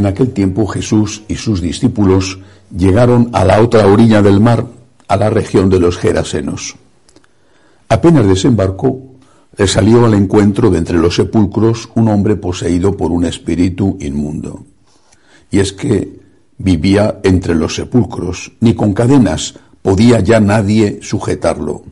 En aquel tiempo Jesús y sus discípulos llegaron a la otra orilla del mar, a la región de los Gerasenos. Apenas desembarcó, le salió al encuentro de entre los sepulcros un hombre poseído por un espíritu inmundo. Y es que vivía entre los sepulcros, ni con cadenas podía ya nadie sujetarlo.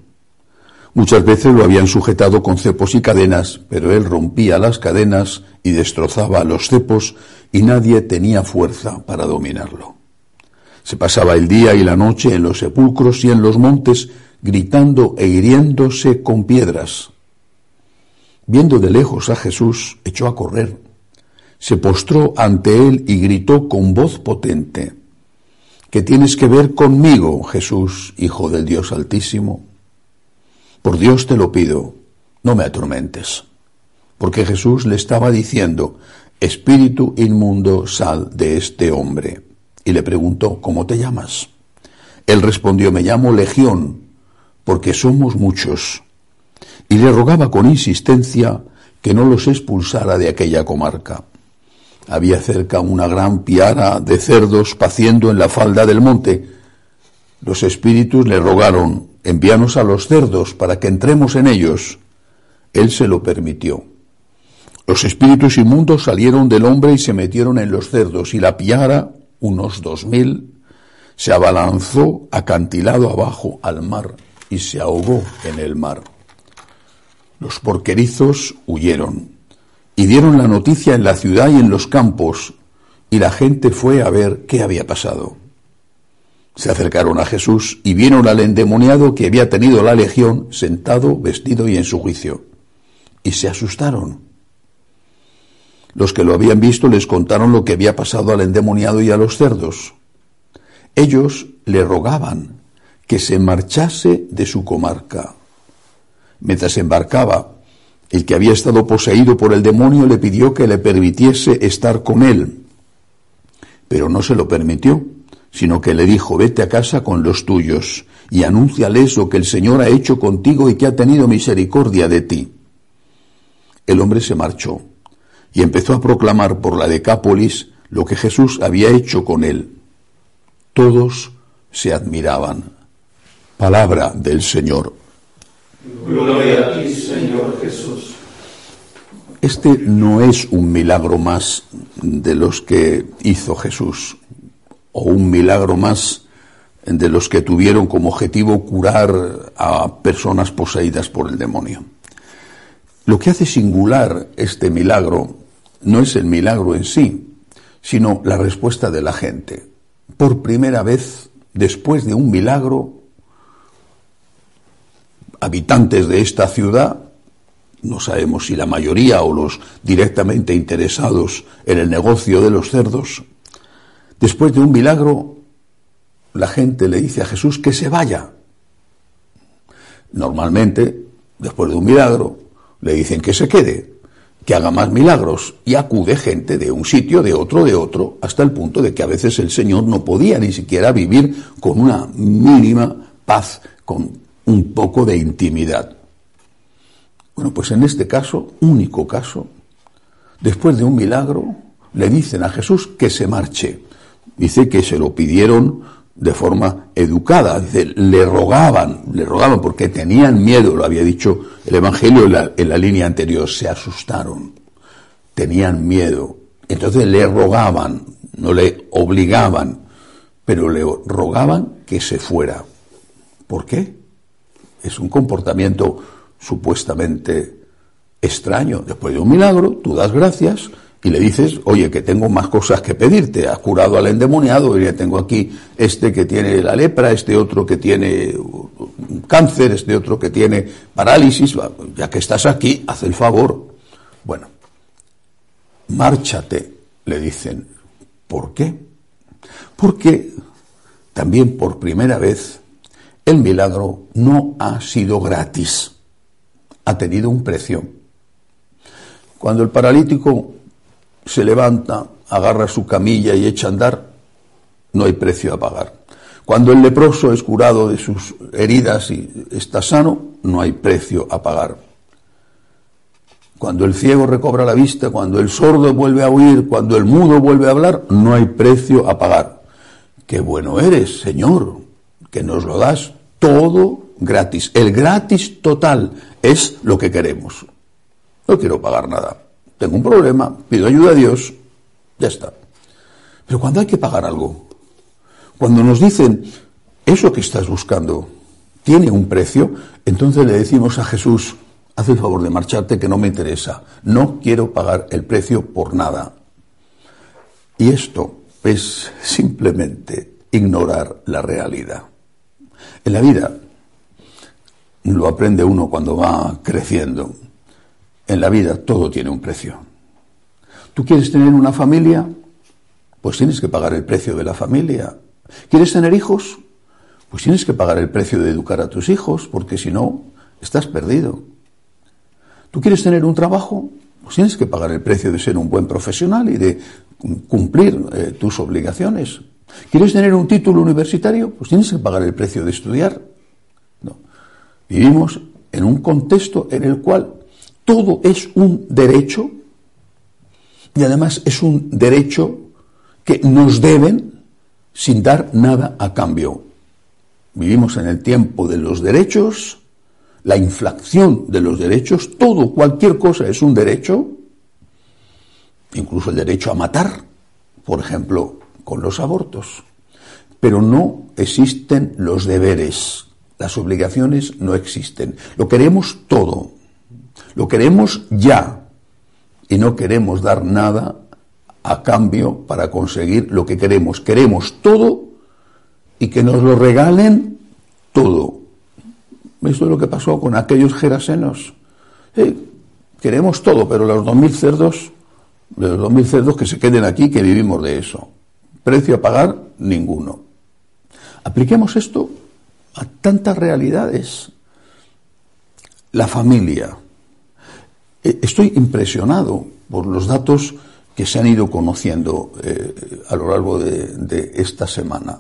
Muchas veces lo habían sujetado con cepos y cadenas, pero él rompía las cadenas y destrozaba los cepos y nadie tenía fuerza para dominarlo. Se pasaba el día y la noche en los sepulcros y en los montes, gritando e hiriéndose con piedras. Viendo de lejos a Jesús, echó a correr, se postró ante él y gritó con voz potente, ¿Qué tienes que ver conmigo, Jesús, Hijo del Dios Altísimo? Por Dios te lo pido, no me atormentes. Porque Jesús le estaba diciendo, Espíritu inmundo, sal de este hombre. Y le preguntó, ¿cómo te llamas? Él respondió, me llamo Legión, porque somos muchos. Y le rogaba con insistencia que no los expulsara de aquella comarca. Había cerca una gran piara de cerdos paciendo en la falda del monte. Los espíritus le rogaron, envíanos a los cerdos para que entremos en ellos. Él se lo permitió. Los espíritus inmundos salieron del hombre y se metieron en los cerdos, y la piara, unos dos mil, se abalanzó acantilado abajo al mar y se ahogó en el mar. Los porquerizos huyeron y dieron la noticia en la ciudad y en los campos, y la gente fue a ver qué había pasado. Se acercaron a Jesús y vieron al endemoniado que había tenido la legión sentado, vestido y en su juicio. Y se asustaron. Los que lo habían visto les contaron lo que había pasado al endemoniado y a los cerdos. Ellos le rogaban que se marchase de su comarca. Mientras embarcaba, el que había estado poseído por el demonio le pidió que le permitiese estar con él, pero no se lo permitió sino que le dijo, vete a casa con los tuyos y anúnciales lo que el Señor ha hecho contigo y que ha tenido misericordia de ti. El hombre se marchó y empezó a proclamar por la Decápolis lo que Jesús había hecho con él. Todos se admiraban. Palabra del Señor. Gloria a ti, Señor Jesús. Este no es un milagro más de los que hizo Jesús o un milagro más de los que tuvieron como objetivo curar a personas poseídas por el demonio. Lo que hace singular este milagro no es el milagro en sí, sino la respuesta de la gente. Por primera vez, después de un milagro, habitantes de esta ciudad, no sabemos si la mayoría o los directamente interesados en el negocio de los cerdos, Después de un milagro, la gente le dice a Jesús que se vaya. Normalmente, después de un milagro, le dicen que se quede, que haga más milagros, y acude gente de un sitio, de otro, de otro, hasta el punto de que a veces el Señor no podía ni siquiera vivir con una mínima paz, con un poco de intimidad. Bueno, pues en este caso, único caso, después de un milagro, le dicen a Jesús que se marche dice que se lo pidieron de forma educada, dice, le rogaban, le rogaban porque tenían miedo, lo había dicho el Evangelio en la, en la línea anterior, se asustaron, tenían miedo, entonces le rogaban, no le obligaban, pero le rogaban que se fuera. ¿Por qué? Es un comportamiento supuestamente extraño. Después de un milagro, tú das gracias, y le dices, oye, que tengo más cosas que pedirte, has curado al endemoniado, y ya tengo aquí este que tiene la lepra, este otro que tiene cáncer, este otro que tiene parálisis, ya que estás aquí, haz el favor. Bueno, márchate, le dicen. ¿Por qué? Porque también por primera vez el milagro no ha sido gratis, ha tenido un precio. Cuando el paralítico se levanta, agarra su camilla y echa a andar, no hay precio a pagar. Cuando el leproso es curado de sus heridas y está sano, no hay precio a pagar. cuando el ciego recobra la vista, cuando el sordo vuelve a oír, cuando el mudo vuelve a hablar, no hay precio a pagar. Qué bueno eres, Señor, que nos lo das todo gratis. El gratis total es lo que queremos. No quiero pagar nada. Tengo un problema, pido ayuda a Dios, ya está. Pero cuando hay que pagar algo, cuando nos dicen, eso que estás buscando tiene un precio, entonces le decimos a Jesús, haz el favor de marcharte que no me interesa, no quiero pagar el precio por nada. Y esto es simplemente ignorar la realidad. En la vida lo aprende uno cuando va creciendo. En la vida todo tiene un precio. ¿Tú quieres tener una familia? Pues tienes que pagar el precio de la familia. ¿Quieres tener hijos? Pues tienes que pagar el precio de educar a tus hijos, porque si no, estás perdido. ¿Tú quieres tener un trabajo? Pues tienes que pagar el precio de ser un buen profesional y de cumplir eh, tus obligaciones. ¿Quieres tener un título universitario? Pues tienes que pagar el precio de estudiar. Vivimos en un contexto en el cual todo es un derecho y además es un derecho que nos deben sin dar nada a cambio. Vivimos en el tiempo de los derechos, la inflación de los derechos, todo, cualquier cosa es un derecho, incluso el derecho a matar, por ejemplo, con los abortos. Pero no existen los deberes, las obligaciones no existen. Lo queremos todo, lo queremos ya y no queremos dar nada a cambio para conseguir lo que queremos. Queremos todo y que nos lo regalen todo. Esto es lo que pasó con aquellos gerasenos. queremos todo, pero los dos mil cerdos, los dos mil cerdos que se queden aquí, que vivimos de eso. Precio a pagar, ninguno. Apliquemos esto a tantas realidades. La familia. Eh, estoy impresionado por los datos que se han ido conociendo eh, a lo largo de, esta semana.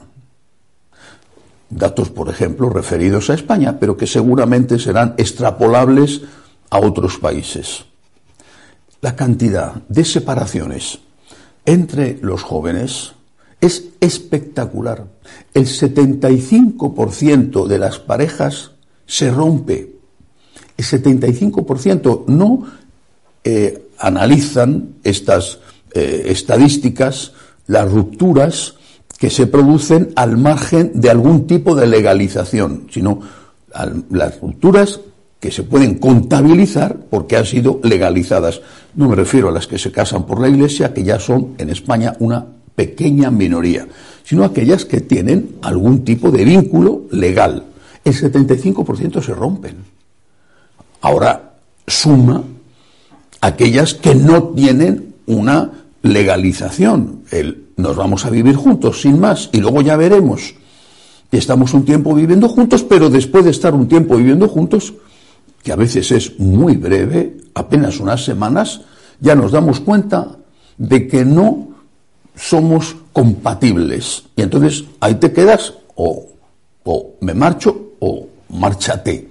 Datos, por ejemplo, referidos a España, pero que seguramente serán extrapolables a otros países. La cantidad de separaciones entre los jóvenes es espectacular. El 75% de las parejas se rompe. El 75% no eh, analizan estas eh, estadísticas las rupturas que se producen al margen de algún tipo de legalización, sino las rupturas que se pueden contabilizar porque han sido legalizadas. No me refiero a las que se casan por la Iglesia, que ya son en España una pequeña minoría, sino aquellas que tienen algún tipo de vínculo legal. El 75% se rompen. Ahora suma aquellas que no tienen una legalización. Nos vamos a vivir juntos, sin más, y luego ya veremos. Estamos un tiempo viviendo juntos, pero después de estar un tiempo viviendo juntos, que a veces es muy breve, apenas unas semanas, ya nos damos cuenta de que no somos compatibles. Y entonces ahí te quedas o, o me marcho o márchate.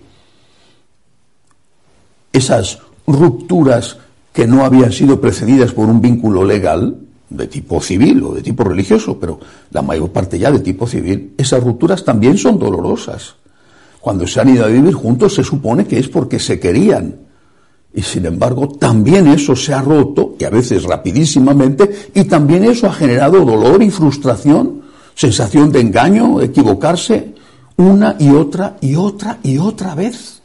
Esas rupturas que no habían sido precedidas por un vínculo legal de tipo civil o de tipo religioso, pero la mayor parte ya de tipo civil, esas rupturas también son dolorosas. Cuando se han ido a vivir juntos se supone que es porque se querían. Y sin embargo, también eso se ha roto, y a veces rapidísimamente, y también eso ha generado dolor y frustración, sensación de engaño, equivocarse, una y otra y otra y otra vez.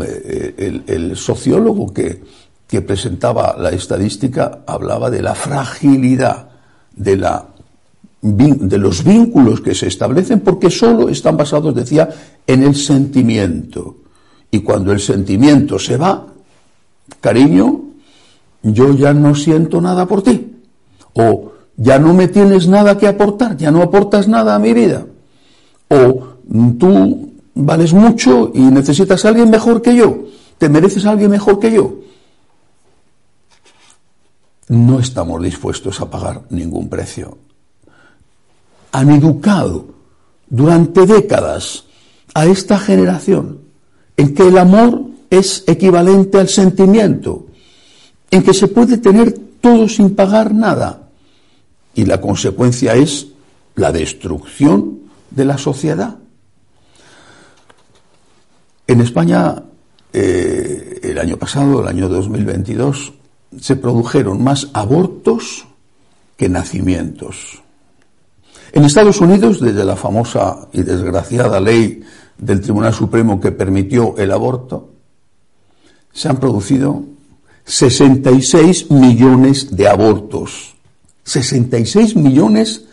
Eh, el, sociólogo que, que, presentaba la estadística hablaba de la fragilidad de, la, de los vínculos que se establecen porque solo están basados, decía, en el sentimiento. Y cuando el sentimiento se va, cariño, yo ya no siento nada por ti. O ya no me tienes nada que aportar, ya no aportas nada a mi vida. O tú vales mucho y necesitas a alguien mejor que yo, te mereces a alguien mejor que yo. No estamos dispuestos a pagar ningún precio. Han educado durante décadas a esta generación en que el amor es equivalente al sentimiento, en que se puede tener todo sin pagar nada. Y la consecuencia es la destrucción de la sociedad. En España, eh, el año pasado, el año 2022, se produjeron más abortos que nacimientos. En Estados Unidos, desde la famosa y desgraciada ley del Tribunal Supremo que permitió el aborto, se han producido 66 millones de abortos, 66 millones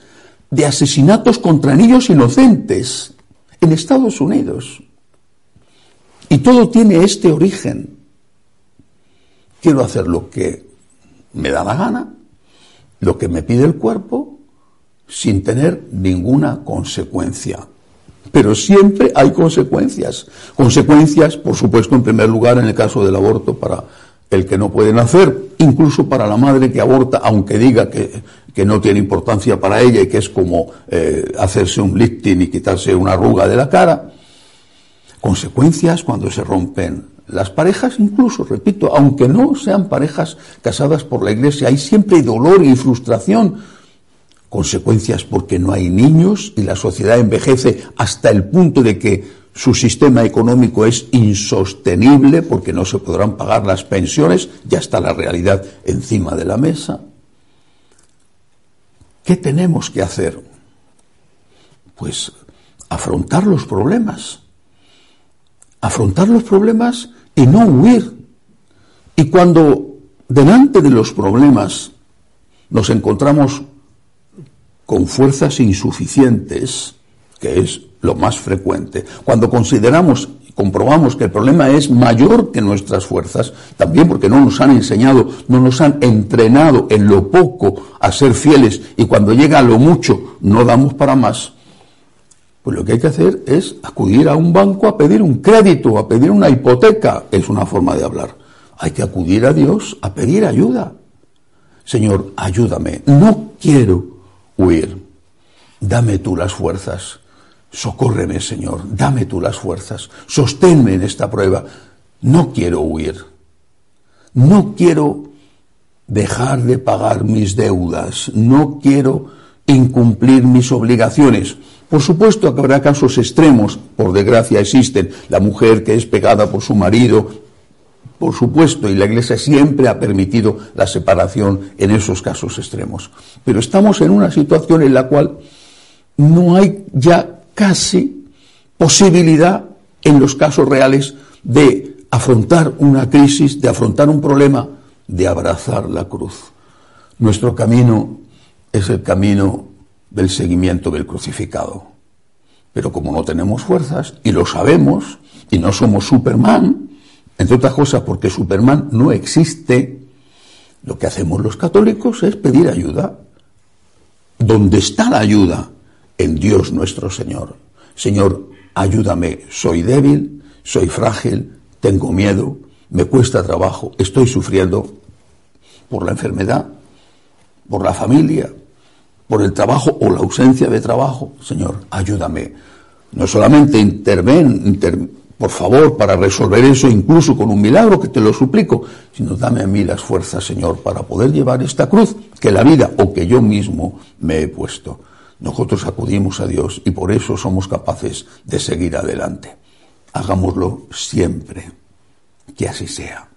de asesinatos contra niños inocentes en Estados Unidos. Y todo tiene este origen. Quiero hacer lo que me da la gana, lo que me pide el cuerpo, sin tener ninguna consecuencia. Pero siempre hay consecuencias. Consecuencias, por supuesto, en primer lugar, en el caso del aborto para el que no puede nacer, incluso para la madre que aborta, aunque diga que, no tiene importancia para ella y que es como eh, hacerse un lifting y quitarse una arruga de la cara. Consecuencias cuando se rompen las parejas, incluso, repito, aunque no sean parejas casadas por la iglesia, hay siempre dolor y frustración consecuencias porque no hay niños y la sociedad envejece hasta el punto de que su sistema económico es insostenible porque no se podrán pagar las pensiones, ya está la realidad encima de la mesa. ¿Qué tenemos que hacer? Pues afrontar los problemas. Afrontar los problemas y no huir. Y cuando delante de los problemas nos encontramos con fuerzas insuficientes, que es lo más frecuente. Cuando consideramos y comprobamos que el problema es mayor que nuestras fuerzas, también porque no nos han enseñado, no nos han entrenado en lo poco a ser fieles y cuando llega a lo mucho no damos para más, pues lo que hay que hacer es acudir a un banco a pedir un crédito, a pedir una hipoteca, es una forma de hablar. Hay que acudir a Dios a pedir ayuda. Señor, ayúdame. No quiero huir. Dame tú las fuerzas. Socórreme, Señor. Dame tú las fuerzas. Sosténme en esta prueba. No quiero huir. No quiero dejar de pagar mis deudas. No quiero incumplir mis obligaciones. Por supuesto que habrá casos extremos, por desgracia existen, la mujer que es pegada por su marido, por supuesto, y la Iglesia siempre ha permitido la separación en esos casos extremos. Pero estamos en una situación en la cual no hay ya casi posibilidad en los casos reales de afrontar una crisis, de afrontar un problema, de abrazar la cruz. Nuestro camino es el camino del seguimiento del crucificado. Pero como no tenemos fuerzas, y lo sabemos, y no somos Superman, entre otras cosas porque Superman no existe, lo que hacemos los católicos es pedir ayuda. ¿Dónde está la ayuda? En Dios nuestro Señor. Señor, ayúdame, soy débil, soy frágil, tengo miedo, me cuesta trabajo, estoy sufriendo por la enfermedad, por la familia, por el trabajo o la ausencia de trabajo. Señor, ayúdame. No solamente interven, por favor, para resolver eso, incluso con un milagro, que te lo suplico, sino dame a mí las fuerzas, Señor, para poder llevar esta cruz que la vida o que yo mismo me he puesto. Nosotros acudimos a Dios y por eso somos capaces de seguir adelante. Hagámoslo siempre. Que así sea.